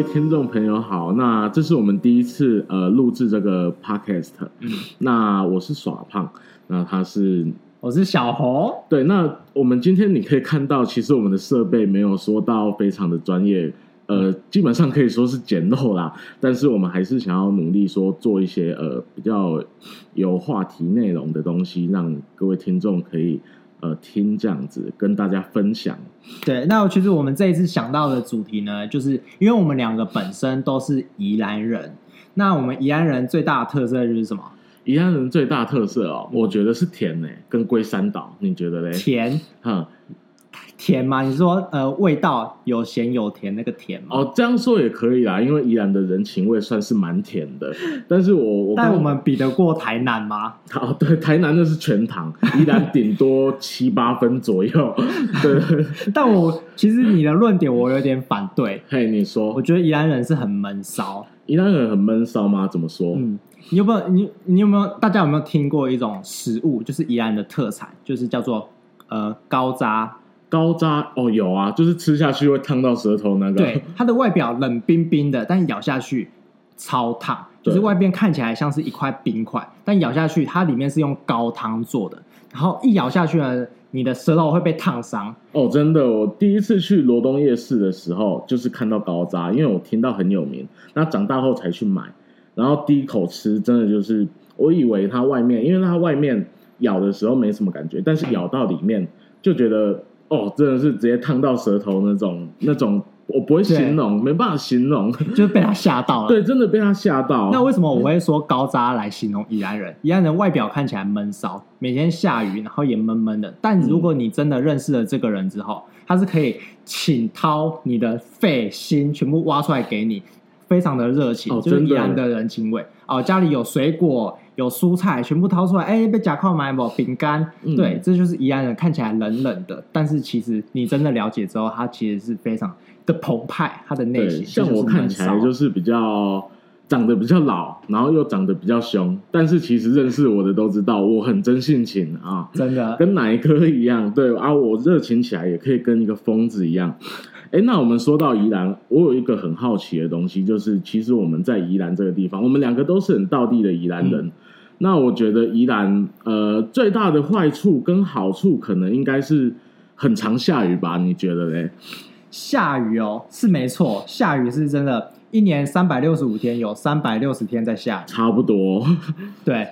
听众朋友好，那这是我们第一次呃录制这个 podcast，嗯，那我是耍胖，那他是我是小红，对，那我们今天你可以看到，其实我们的设备没有说到非常的专业，呃，基本上可以说是简陋啦，但是我们还是想要努力说做一些呃比较有话题内容的东西，让各位听众可以。呃，听这样子跟大家分享。对，那其实我们这一次想到的主题呢，就是因为我们两个本身都是宜兰人。那我们宜兰人最大的特色就是什么？宜兰人最大的特色哦，我觉得是甜呢，跟龟山岛，你觉得嘞？甜，哈。甜吗？你说呃，味道有咸有甜，那个甜吗？哦，这样说也可以啦，因为宜兰的人情味算是蛮甜的。但是我，我但我们比得过台南吗？哦，对，台南那是全糖，宜兰顶多七八分左右。对，但我其实你的论点我有点反对。嘿，你说？我觉得宜兰人是很闷骚。宜兰人很闷骚吗？怎么说？嗯，你有没有你你有没有大家有没有听过一种食物，就是宜兰的特产，就是叫做呃高渣。高渣哦，有啊，就是吃下去会烫到舌头那个。对，它的外表冷冰冰的，但咬下去超烫，就是外边看起来像是一块冰块，但咬下去它里面是用高汤做的，然后一咬下去呢，你的舌头会被烫伤。哦，真的，我第一次去罗东夜市的时候，就是看到高渣，因为我听到很有名，那长大后才去买，然后第一口吃，真的就是我以为它外面，因为它外面咬的时候没什么感觉，但是咬到里面就觉得。哦，真的是直接烫到舌头那种，那种我不会形容，没办法形容，就是被他吓到了。对，真的被他吓到。那为什么我会说高渣来形容宜兰人？宜兰人外表看起来闷骚，每天下雨，然后也闷闷的。但如果你真的认识了这个人之后，他是可以请掏你的肺心，全部挖出来给你，非常的热情，哦、就是宜兰的人情味。哦，家里有水果。有蔬菜全部掏出来，哎、欸，被夹靠买不？饼干，嗯、对，这就是宜兰人看起来冷冷的，但是其实你真的了解之后，他其实是非常的澎湃，他的内心像我看起来就是比较长得比较老，然后又长得比较凶，但是其实认识我的都知道我很真性情啊，真的。跟哪一颗一样，对啊，我热情起来也可以跟一个疯子一样。哎，那我们说到宜兰，我有一个很好奇的东西，就是其实我们在宜兰这个地方，我们两个都是很道地的宜兰人。嗯、那我觉得宜兰呃最大的坏处跟好处，可能应该是很常下雨吧？你觉得嘞？下雨哦，是没错，下雨是真的，一年三百六十五天，有三百六十天在下雨，差不多。对，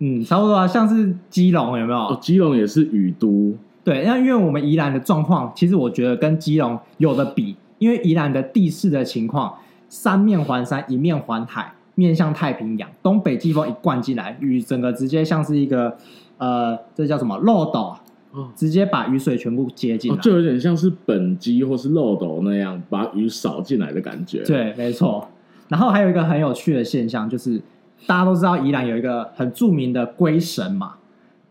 嗯，差不多啊，像是基隆有没有？哦，基隆也是雨都。对，那因为我们宜兰的状况，其实我觉得跟基隆有的比，因为宜兰的地势的情况，三面环山，一面环海，面向太平洋，东北季风一灌进来，雨整个直接像是一个呃，这叫什么漏斗，直接把雨水全部接进来，哦，就有点像是本机或是漏斗那样把雨扫进来的感觉。对，没错。然后还有一个很有趣的现象，就是大家都知道宜兰有一个很著名的龟神嘛，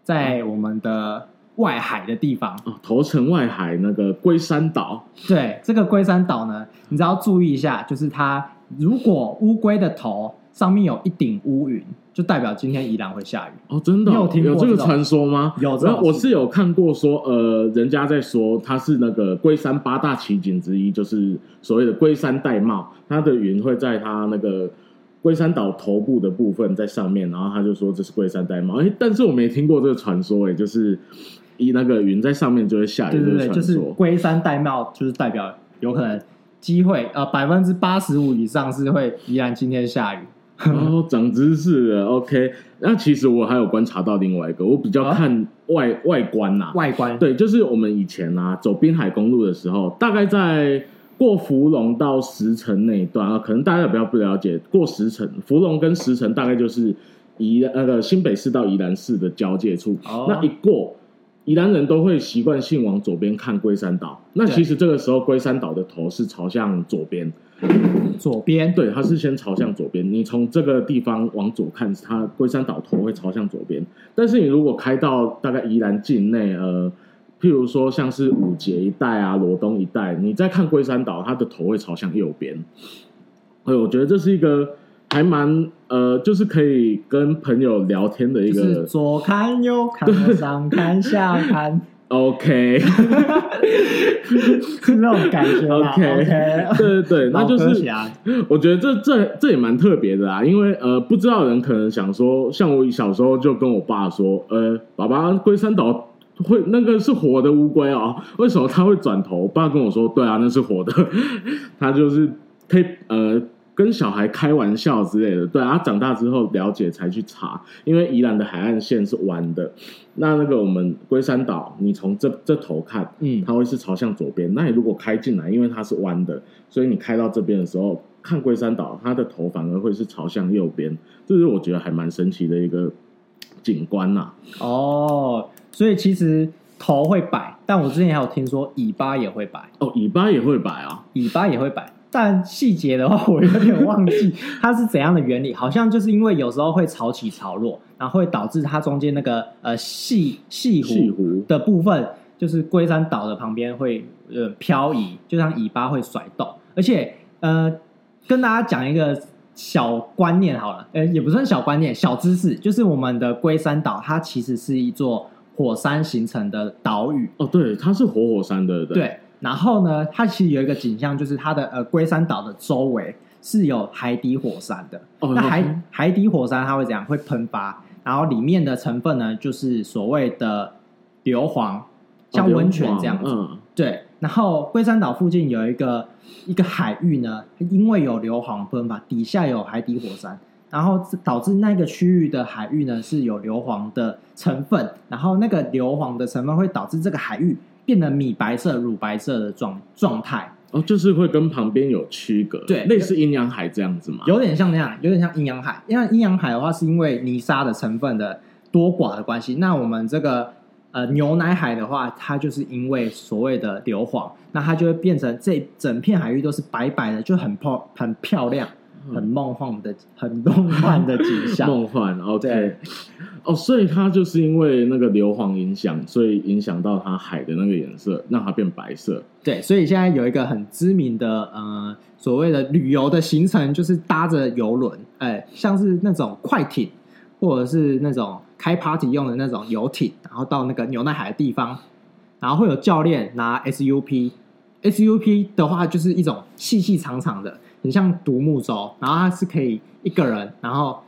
在我们的。外海的地方哦，头城外海那个龟山岛。对，这个龟山岛呢，你只要注意一下，就是它如果乌龟的头上面有一顶乌云，就代表今天宜兰会下雨哦。真的、哦？有听过有这个传说吗？有这，我是有看过说，呃，人家在说它是那个龟山八大奇景之一，就是所谓的龟山玳瑁，它的云会在它那个龟山岛头部的部分在上面，然后他就说这是龟山玳瑁。哎，但是我没听过这个传说，哎，就是。一那个云在上面就会下雨，对对对，就是龟山戴帽，就是代表有可能机会呃百分之八十五以上是会宜兰今天下雨。哦，长知识了，OK。那其实我还有观察到另外一个，我比较看外、哦、外观呐、啊，外观对，就是我们以前啊走滨海公路的时候，大概在过芙蓉到石城那一段啊，可能大家比较不了解，过石城、芙蓉跟石城大概就是宜那个新北市到宜兰市的交界处，哦、那一过。宜兰人都会习惯性往左边看龟山岛，那其实这个时候龟山岛的头是朝向左边，左边对，它是先朝向左边。你从这个地方往左看，它龟山岛头会朝向左边。但是你如果开到大概宜兰境内，呃，譬如说像是五结一带啊、罗东一带，你再看龟山岛，它的头会朝向右边。哎，我觉得这是一个。还蛮呃，就是可以跟朋友聊天的一个，左看右看，上看下看，OK，是那种感觉。OK，对对对，那就是我觉得这这这也蛮特别的啊，因为呃，不知道的人可能想说，像我小时候就跟我爸说，呃，爸爸龟山岛会那个是活的乌龟哦，为什么他会转头？我爸跟我说，对啊，那是活的，他就是可以呃。跟小孩开玩笑之类的，对啊，他长大之后了解才去查，因为宜兰的海岸线是弯的，那那个我们龟山岛，你从这这头看，嗯，它会是朝向左边。那你如果开进来，因为它是弯的，所以你开到这边的时候，看龟山岛，它的头反而会是朝向右边，这是我觉得还蛮神奇的一个景观呐、啊。哦，所以其实头会摆，但我之前还有听说尾巴也会摆。哦，尾巴也会摆啊，尾巴也会摆。但细节的话，我有点忘记 它是怎样的原理。好像就是因为有时候会潮起潮落，然后会导致它中间那个呃细细湖的部分，就是龟山岛的旁边会呃漂移，就像尾巴会甩动。而且呃，跟大家讲一个小观念好了，呃，也不算小观念，小知识，就是我们的龟山岛，它其实是一座火山形成的岛屿。哦，对，它是活火山的，对。对然后呢，它其实有一个景象，就是它的呃龟山岛的周围是有海底火山的。哦，那海海底火山它会怎样？会喷发，然后里面的成分呢，就是所谓的硫磺，像温泉这样子。哦，嗯。对。然后龟山岛附近有一个一个海域呢，因为有硫磺喷发，底下有海底火山，然后导致那个区域的海域呢是有硫磺的成分，然后那个硫磺的成分会导致这个海域。变得米白色、乳白色的状状态哦，就是会跟旁边有区隔，对，类似阴阳海这样子嘛，有点像那样，有点像阴阳海。因为阴阳海的话，是因为泥沙的成分的多寡的关系。那我们这个呃牛奶海的话，它就是因为所谓的硫磺，那它就会变成这整片海域都是白白的，就很漂很漂亮。很梦幻的、很梦幻的景象。梦幻，OK。哦，所以它就是因为那个硫磺影响，所以影响到它海的那个颜色，让它变白色。对，所以现在有一个很知名的呃所谓的旅游的行程，就是搭着游轮，哎，像是那种快艇，或者是那种开 party 用的那种游艇，然后到那个牛奶海的地方，然后会有教练拿 SUP，SUP 的话就是一种细细长长的。很像独木舟，然后它是可以一个人，然后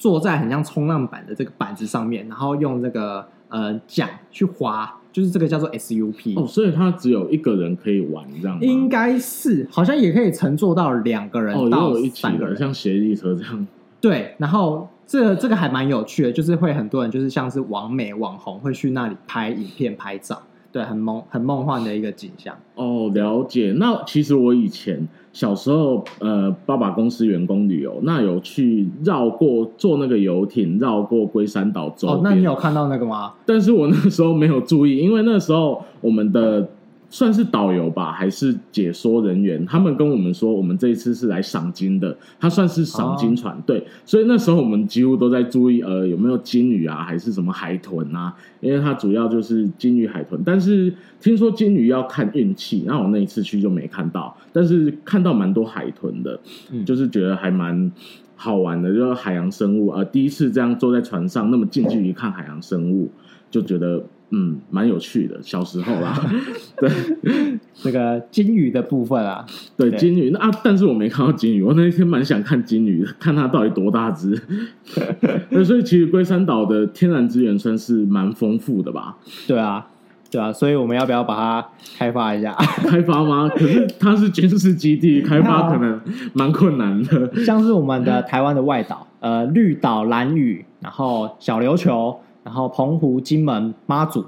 坐在很像冲浪板的这个板子上面，然后用这个呃桨去划，就是这个叫做 SUP。哦，所以它只有一个人可以玩，这样吗？应该是，好像也可以乘坐到两个人到三个人，哦、像协力车这样。对，然后这、这个还蛮有趣的，就是会很多人就是像是网美网红会去那里拍影片拍照。对，很梦很梦幻的一个景象。哦，了解。那其实我以前小时候，呃，爸爸公司员工旅游，那有去绕过坐那个游艇绕过龟山岛周边。哦，那你有看到那个吗？但是我那时候没有注意，因为那时候我们的。算是导游吧，还是解说人员？他们跟我们说，我们这一次是来赏金的，他算是赏金船，哦、对。所以那时候我们几乎都在注意，呃，有没有金鱼啊，还是什么海豚啊？因为它主要就是金鱼、海豚。但是听说金鱼要看运气，那我那一次去就没看到，但是看到蛮多海豚的，嗯、就是觉得还蛮好玩的，就是海洋生物。呃，第一次这样坐在船上，那么近距离看海洋生物，就觉得。嗯，蛮有趣的，小时候啦，对，这个金鱼的部分啊，对，金鱼那啊，但是我没看到金鱼，我那一天蛮想看金鱼的，看它到底多大只。那所以其实龟山岛的天然资源算是蛮丰富的吧？对啊，对啊，所以我们要不要把它开发一下？开发吗？可是它是军事基地，开发可能蛮困难的。像是我们的台湾的外岛，呃，绿岛、兰屿，然后小琉球。然后澎湖、金门、妈祖，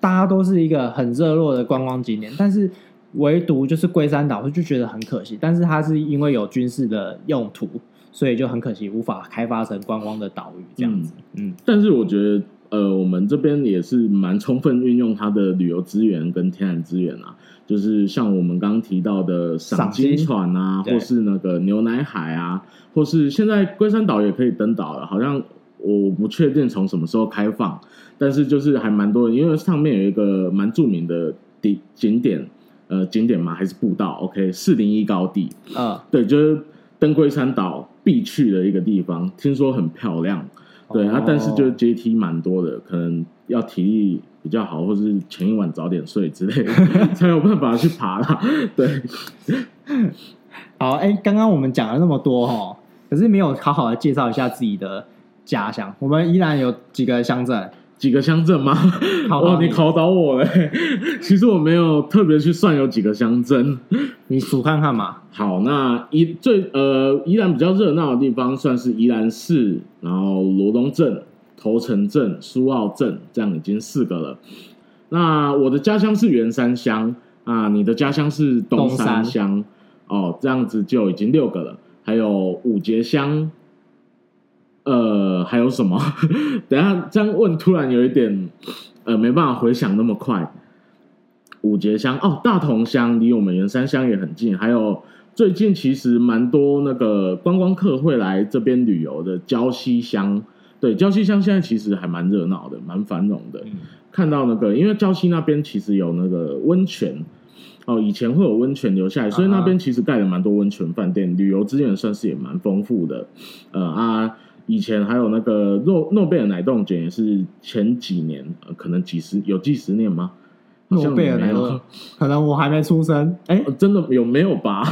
大家都是一个很热络的观光景点，但是唯独就是龟山岛，就觉得很可惜。但是它是因为有军事的用途，所以就很可惜无法开发成观光的岛屿这样子。嗯，嗯，但是我觉得，呃，我们这边也是蛮充分运用它的旅游资源跟天然资源啊，就是像我们刚刚提到的赏金船啊，或是那个牛奶海啊，或是现在龟山岛也可以登岛了，好像。我不确定从什么时候开放，但是就是还蛮多人，因为上面有一个蛮著名的地景点，呃，景点嘛还是步道，OK，四零一高地，啊，对，就是登龟山岛必去的一个地方，听说很漂亮，对啊，哦但是就是阶梯蛮多的，可能要体力比较好，或是前一晚早点睡之类的，才有办法去爬啦。对，好，哎，刚刚我们讲了那么多哦，可是没有好好的介绍一下自己的家乡。我们宜兰有几个乡镇？几个乡镇吗？哇，你考倒我嘞！其实我没有特别去算有几个乡镇，你数看看嘛。好，那宜最呃宜兰比较热闹的地方，算是宜兰市，然后罗东镇、头城镇、苏澳镇，这样已经四个了。那我的家乡是员山乡啊，你的家乡是东山乡哦，这样子就已经六个了。还有五结乡。呃，还有什么？等下这样问，突然有一点呃，没办法回想那么快。五节乡哦，大同乡离我们员山乡也很近。还有最近其实蛮多那个观光客会来这边旅游的礁溪乡。对，礁溪乡现在其实还蛮热闹的，蛮繁荣的。嗯、看到那个，因为礁溪那边其实有那个温泉哦，以前会有温泉留下来，所以那边其实盖了蛮多温泉饭店，旅游资源算是也蛮丰富的。呃啊。以前还有那个诺诺贝尔奶冻卷，也是前几年，呃、可能几十有几十年吗？诺贝尔奶冻，可能我还没出生。哎、欸，真的有没有吧？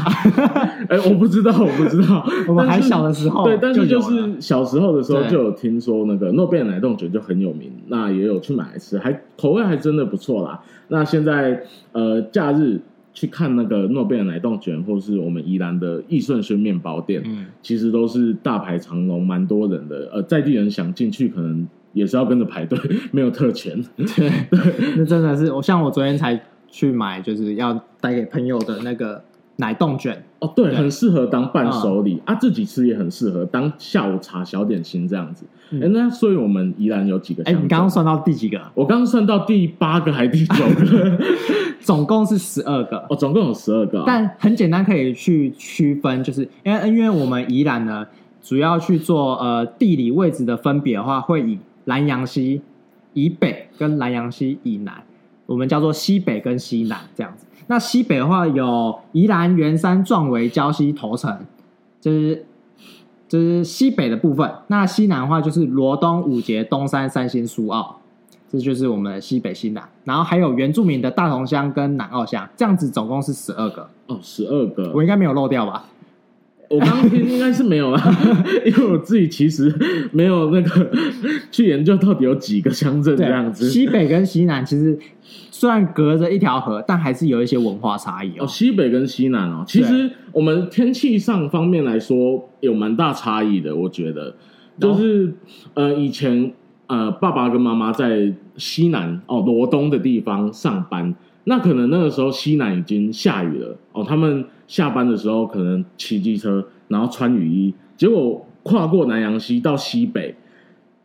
哎、欸，我不知道，我不知道。我们还小的时候，对，但是就是小时候的时候就有听说那个诺贝尔奶冻卷就很有名，那也有去买来吃，还口味还真的不错啦。那现在呃，假日。去看那个诺贝尔奶冻卷，或是我们宜兰的益顺轩面包店，嗯，其实都是大排长龙，蛮多人的。呃，在地人想进去，可能也是要跟着排队，没有特权。对，那真的是我，像我昨天才去买，就是要带给朋友的那个奶冻卷。哦，对，对很适合当伴手礼、嗯、啊，自己吃也很适合当下午茶小点心这样子。哎、嗯，那所以我们宜兰有几个？哎，你刚刚算到第几个？我刚刚算到第八个还是第九个？总共是十二个。哦，总共有十二个、啊。但很简单，可以去区分，就是因为因为我们宜兰呢，主要去做呃地理位置的分别的话，会以南阳溪以北跟南阳溪以南，我们叫做西北跟西南这样子。那西北的话有宜兰、员山、壮围、礁溪、头城，就是就是西北的部分。那西南的话就是罗东、五结、东山、三星、苏澳，这就是我们的西北、西南。然后还有原住民的大同乡跟南澳乡，这样子总共是十二个。哦，十二个，我应该没有漏掉吧？我刚刚听应该是没有啦，因为我自己其实没有那个去研究到底有几个乡镇这样子。西北跟西南其实。虽然隔着一条河，但还是有一些文化差异哦。哦，西北跟西南哦，其实我们天气上方面来说有蛮大差异的。我觉得，就是呃，以前呃，爸爸跟妈妈在西南哦，罗东的地方上班，那可能那个时候西南已经下雨了哦。他们下班的时候可能骑机车，然后穿雨衣，结果跨过南洋溪到西北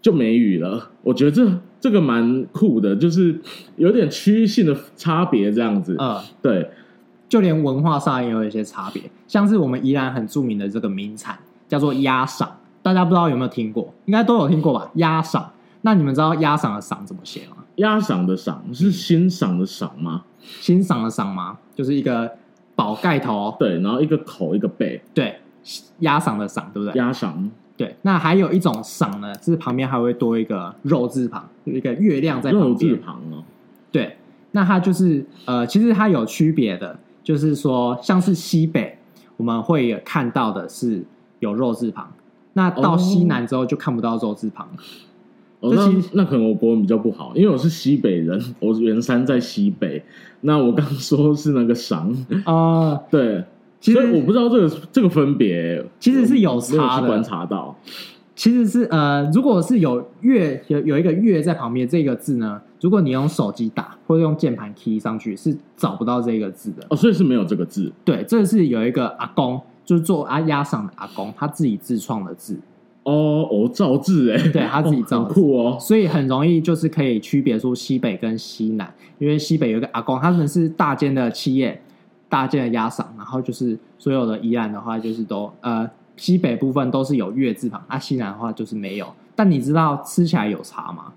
就没雨了。我觉得这。这个蛮酷的，就是有点区域性的差别这样子。嗯，对，就连文化上也有一些差别，像是我们宜兰很著名的这个名产叫做鸭嗓，大家不知道有没有听过？应该都有听过吧？鸭嗓，那你们知道鸭嗓的嗓怎么写吗？鸭嗓的嗓是欣赏的赏吗？欣赏的赏吗？就是一个宝盖头，对，然后一个口一个背，对，鸭嗓的嗓，对不对？鸭赏。对，那还有一种赏呢，就是旁边还会多一个肉字旁，有一个月亮在旁边。肉字旁哦。对，那它就是呃，其实它有区别的，就是说，像是西北我们会有看到的是有肉字旁，那到西南之后就看不到肉字旁。哦，那那可能我国文比较不好，因为我是西北人，我原山在西北。那我刚说是那个赏啊，呃、对。其实我不知道这个这个分别，其实是有差的。观察到，其实是呃，如果是有月有有一个月在旁边，这个字呢，如果你用手机打或者用键盘 key 上去，是找不到这个字的。哦，所以是没有这个字。对，这是有一个阿公，就是做阿压赏的阿公，他自己自创的字。哦哦，造字哎，对他自己造酷哦。所以很容易就是可以区别出西北跟西南，因为西北有一个阿公，他们是大间的企业。大件的鸭嗓，然后就是所有的宜兰的话，就是都呃西北部分都是有月字旁，啊西南的话就是没有。但你知道吃起来有差吗？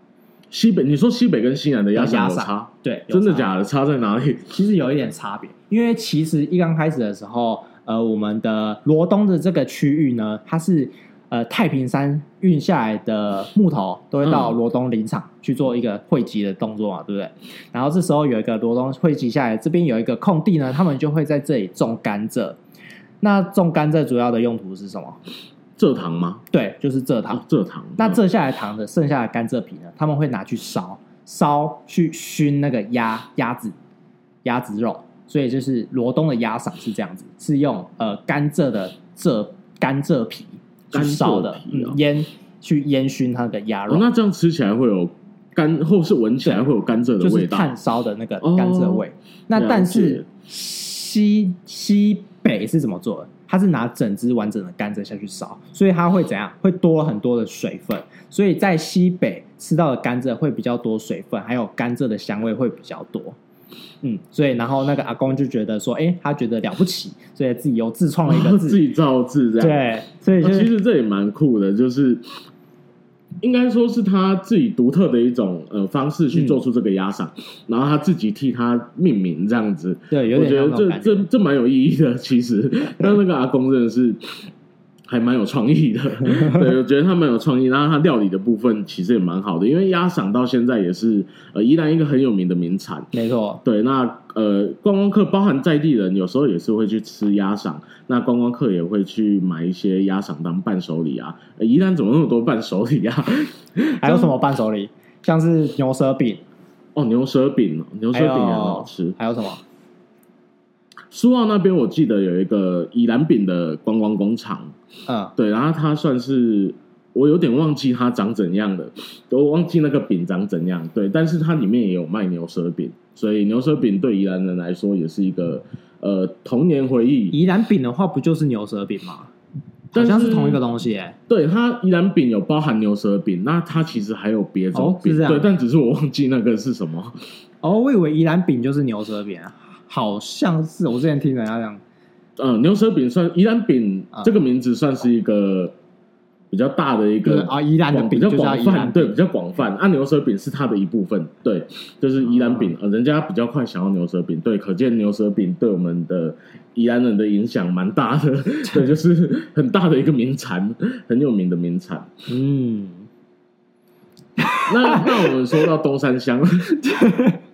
西北，你说西北跟西南的鸭嗓有差？对，真的假的？差在哪里？其实有一点差别，因为其实一刚开始的时候，呃，我们的罗东的这个区域呢，它是呃太平山运下来的木头都会到罗东林场去做一个汇集的动作嘛，对不对？然后这时候有一个罗东汇集下来，这边有一个空地呢，他们就会在这里种甘蔗。那种甘蔗主要的用途是什么？蔗糖吗？对，就是蔗糖。蔗糖。那蔗下来糖的剩下的甘蔗皮呢？他们会拿去烧，烧去熏那个鸭鸭子鸭子肉。所以就是罗东的鸭嗓是这样子，是用呃甘蔗的蔗甘蔗皮去烧的，烟去烟熏它的鸭肉。那这样吃起来会有干，或是闻起来会有甘蔗的味道，就是炭烧的那个甘蔗味。那但是西西北是怎么做的？它是拿整只完整的甘蔗下去烧，所以它会怎样？会多很多的水分。所以在西北吃到的甘蔗会比较多水分，还有甘蔗的香味会比较多。嗯，所以然后那个阿公就觉得说，哎、欸，他觉得了不起，所以自己又自创了一个 字，自己造字这样。对，所以、就是、其实这也蛮酷的，就是应该说是他自己独特的一种呃方式去做出这个压赏，嗯、然后他自己替他命名这样子。对，有点我觉得这这这蛮有意义的。其实，但那个阿公真的是。还蛮有创意的，对，我觉得他蛮有创意。然后他料理的部分其实也蛮好的，因为鸭赏到现在也是呃宜兰一个很有名的名产。没错，对，那呃观光客包含在地人有时候也是会去吃鸭赏，那观光客也会去买一些鸭赏当伴手礼啊。呃、宜兰怎么那么多伴手礼啊？还有什么伴手礼？像是牛舌饼哦，牛舌饼，牛舌饼也很好吃。还有什么？苏澳那边我记得有一个宜兰饼的观光工厂。嗯，对，然后它算是我有点忘记它长怎样的，都忘记那个饼长怎样。对，但是它里面也有卖牛舌饼，所以牛舌饼对宜兰人来说也是一个呃童年回忆。宜兰饼的话，不就是牛舌饼吗？好像是同一个东西哎。对，它宜兰饼有包含牛舌饼，那它其实还有别种饼，哦。对，但只是我忘记那个是什么。哦，我以为宜兰饼就是牛舌饼啊，好像是我之前听人家讲。嗯，牛舌饼算宜兰饼这个名字算是一个比较大的一个啊，宜兰的饼比较广泛，对，比较广泛。啊，牛舌饼是它的一部分，对，就是宜兰饼，呃，人家比较快想要牛舌饼，对，可见牛舌饼对我们的宜兰人的影响蛮大的，对，就是很大的一个名产，很有名的名产。嗯，那那我们说到东山乡，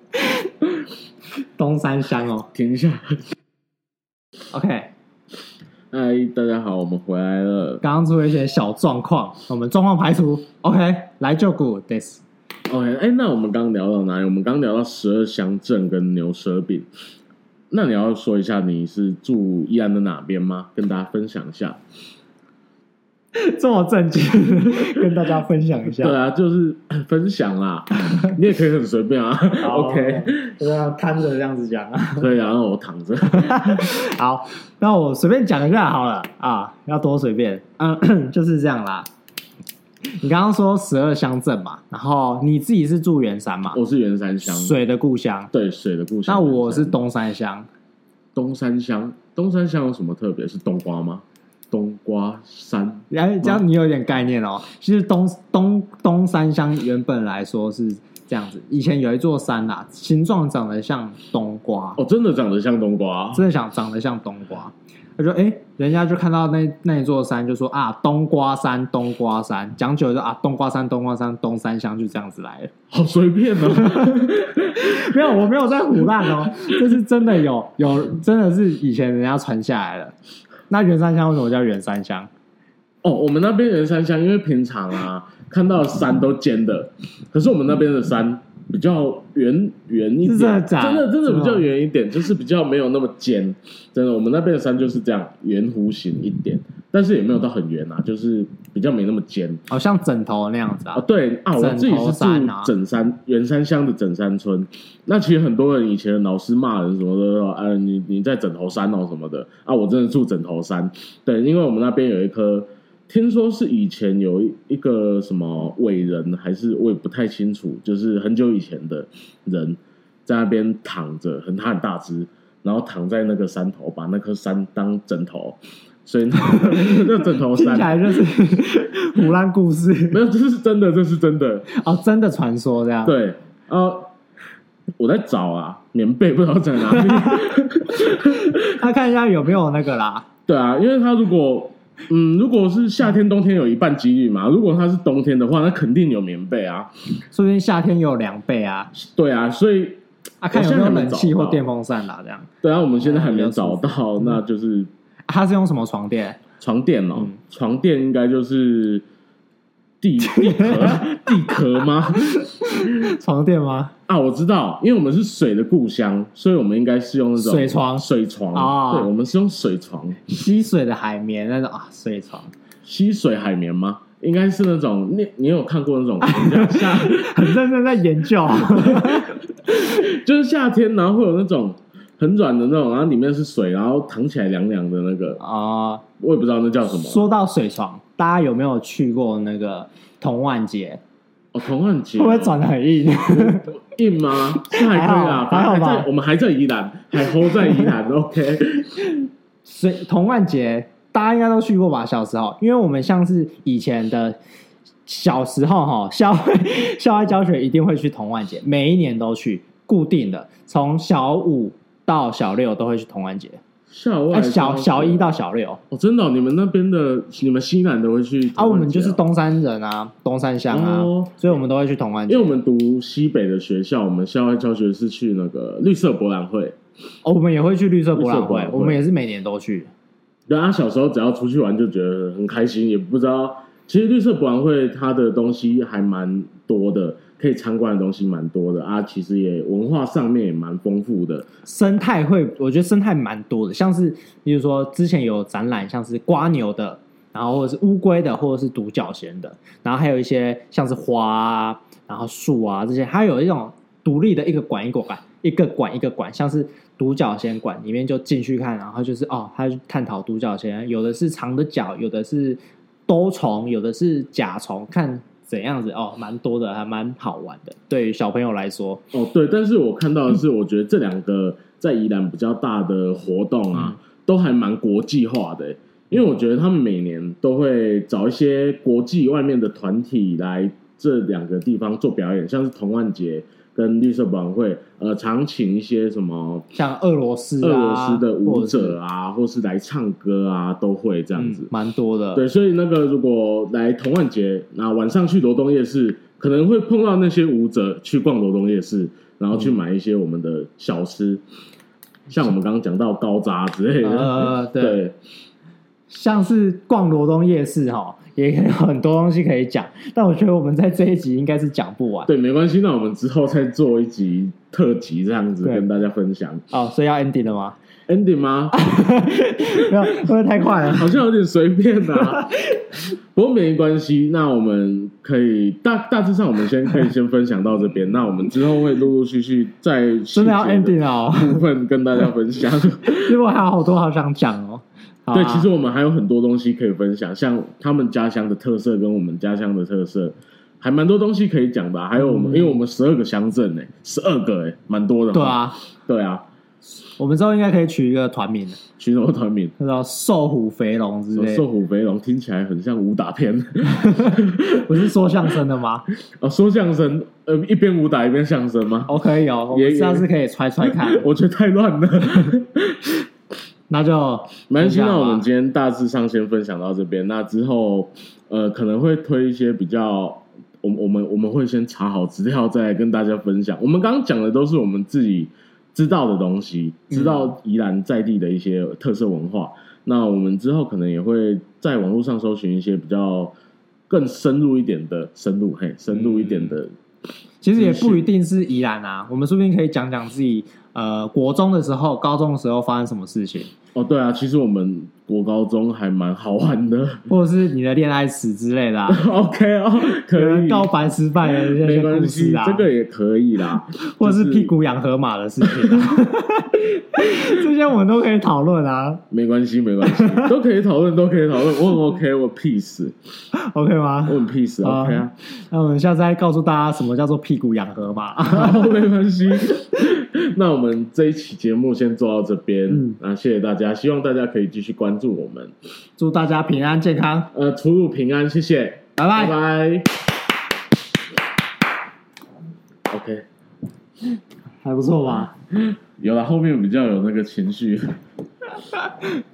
东山乡哦，停一下。OK，嗨，大家好，我们回来了。刚刚出了一些小状况，我们状况排除。OK，来就 good this。OK，哎，那我们刚刚聊到哪里？我们刚刚聊到十二乡镇跟牛舌饼。那你要说一下你是住宜兰的哪边吗？跟大家分享一下。这么正经，跟大家分享一下。对啊，就是 分享啦。你也可以很随便啊。OK，就这样摊着这样子讲啊。对啊，让我躺着。好，那我随便讲一下好了啊，要多随便。嗯，就是这样啦。你刚刚说十二乡镇嘛，然后你自己是住员山嘛？我是员山乡，水的故乡。对，水的故乡。那我是东山乡。东山乡，东山乡有什么特别？是冬瓜吗？冬瓜山，哎，这样你有点概念哦。其实东东东山乡原本来说是这样子，以前有一座山啊，形状长得像冬瓜。哦，真的长得像冬瓜，真的想长得像冬瓜。他说：“哎，人家就看到那那一座山，就说啊，冬瓜山，冬瓜山。讲久了就啊，冬瓜山，冬瓜山，东山乡就这样子来了。好随便哦，没有，我没有在唬烂哦，这是真的有有，真的是以前人家传下来的。”那员山乡为什么叫员山乡？哦，我们那边员山乡，因为平常啊看到山都尖的，可是我们那边的山比较圆圆一点，真的真的真的比较圆一点，就是比较没有那么尖。真的，我们那边的山就是这样圆弧形一点，但是也没有到很圆啊，就是比较没那么尖，好像枕头那样子啊。哦，对啊，我自己是住整山员山乡的整山村。那其实很多人以前的老师骂人什么的说，啊，你你在枕头山哦什么的啊，我真的住枕头山。对，因为我们那边有一棵，听说是以前有一个什么伟人，还是我也不太清楚，就是很久以前的人在那边躺着，很他很大只，然后躺在那个山头，把那颗山当枕头，所以那个枕头山听起来就是 唬烂故事，没有，这是真的，这是真的哦，真的传说这样对，呃。我在找啊，棉被不知道在哪里。他看一下有没有那个啦。对啊，因为他如果嗯，如果是夏天、冬天有一半几率嘛。如果它是冬天的话，那肯定有棉被啊。说不定夏天有凉被啊。对啊，所以啊，看有没有冷气或电风扇啦，这样。对啊，我们现在还没有找到，那就是它是用什么床垫？床垫哦，床垫应该就是地 地壳地壳吗？床垫吗？啊，我知道，因为我们是水的故乡，所以我们应该是用那种水床。水床啊，对，我们是用水床，吸水的海绵那种啊，水床，吸水海绵吗？应该是那种，你你有看过那种 夏很认真在研究，就是夏天，然后会有那种很软的那种，然后里面是水，然后躺起来凉凉的那个啊，我也不知道那叫什么。说到水床，大家有没有去过那个童万节？哦，童万节会不会转的很硬？硬吗？是还可以啊，还好吧。我们还在宜兰，还 hold 在宜兰。OK。所以童万节大家应该都去过吧？小时候，因为我们像是以前的小时候哈，校外 校外教学一定会去童万节，每一年都去，固定的，从小五到小六都会去同安节。校外小小一到小六哦，真的，你们那边的你们西南都会去啊？我们就是东山人啊，东山乡啊，所以我们都会去童玩节。因为我们读西北的学校，我们校外教学是去那个绿色博览会，哦，我们也会去绿色博览会，我们也是每年都去。对啊，小时候只要出去玩就觉得很开心，也不知道其实绿色博览会它的东西还蛮多的。可以参观的东西蛮多的啊，其实也文化上面也蛮丰富的。生态会，我觉得生态蛮多的，像是比如说之前有展览，像是瓜牛的，然后或者是乌龟的，或者是独角仙的，然后还有一些像是花啊，然后树啊这些，还有一种独立的一个馆一个馆，一个馆一个馆，像是独角仙馆里面就进去看，然后就是哦，他探讨独角仙，有的是长的脚，有的是兜虫，有的是甲虫，看。怎样子哦，蛮多的，还蛮好玩的。对于小朋友来说，哦对，但是我看到的是，我觉得这两个在宜兰比较大的活动啊，嗯、都还蛮国际化的。因为我觉得他们每年都会找一些国际外面的团体来这两个地方做表演，像是童玩节。跟绿色博览会，呃，常请一些什么，像俄罗斯、俄罗斯的舞者啊，或是来唱歌啊，都会这样子，蛮多的。对，所以那个如果来童玩节，那晚上去罗东夜市，可能会碰到那些舞者去逛罗东夜市，然后去买一些我们的小吃，像我们刚刚讲到高渣之类的，呃，对，像是逛罗东夜市哈。也有很多东西可以讲，但我觉得我们在这一集应该是讲不完。对，没关系，那我们之后再做一集特辑，这样子跟大家分享。哦，所以要 ending 了吗？ending 吗？没有，会不会太快了？好像有点随便啊。不过没关系，那我们可以大大致上，我们先可以先分享到这边。那我们之后会陆陆续续在真的要 ending 哦部分跟大家分享。因为我还有好多好想讲哦。对，其实我们还有很多东西可以分享，像他们家乡的特色跟我们家乡的特色，还蛮多东西可以讲的。还有我们，嗯、因为我们十二个乡镇呢，十二个哎，蛮多的。对啊，对啊，我们之后应该可以取一个团名，取什么团名？叫“瘦虎肥龙”之类。瘦虎肥龙听起来很像武打片，不是说相声的吗？哦，说相声，呃，一边武打一边相声吗？哦，可以哦，也下次可以揣揣看。我觉得太乱了。那就蛮希望我们今天大致上先分享到这边。那之后，呃，可能会推一些比较，我我们我们会先查好资料，再跟大家分享。我们刚刚讲的都是我们自己知道的东西，知道宜兰在地的一些特色文化。那我们之后可能也会在网络上搜寻一些比较更深入一点的深入，嘿，深入一点的、其实也不一定是宜兰啊，我们说不定可以讲讲自己。呃，国中的时候、高中的时候发生什么事情？哦，对啊，其实我们国高中还蛮好玩的，或者是你的恋爱史之类的、啊。OK 哦，可能告白失败的这些故事啊，这个也可以啦，或者是屁股养河马的事情、啊，这些我们都可以讨论啊。没关系，没关系，都可以讨论，都可以讨论。我很 OK，我 peace，OK 吗？我很 peace，OK 啊。那我们下次再告诉大家什么叫做屁股养河马。没关系，那我们。这一期节目先做到这边，嗯，那谢谢大家，希望大家可以继续关注我们，祝大家平安健康，呃，出入平安，谢谢，拜拜，拜拜，OK，还不错吧？有了，后面比较有那个情绪。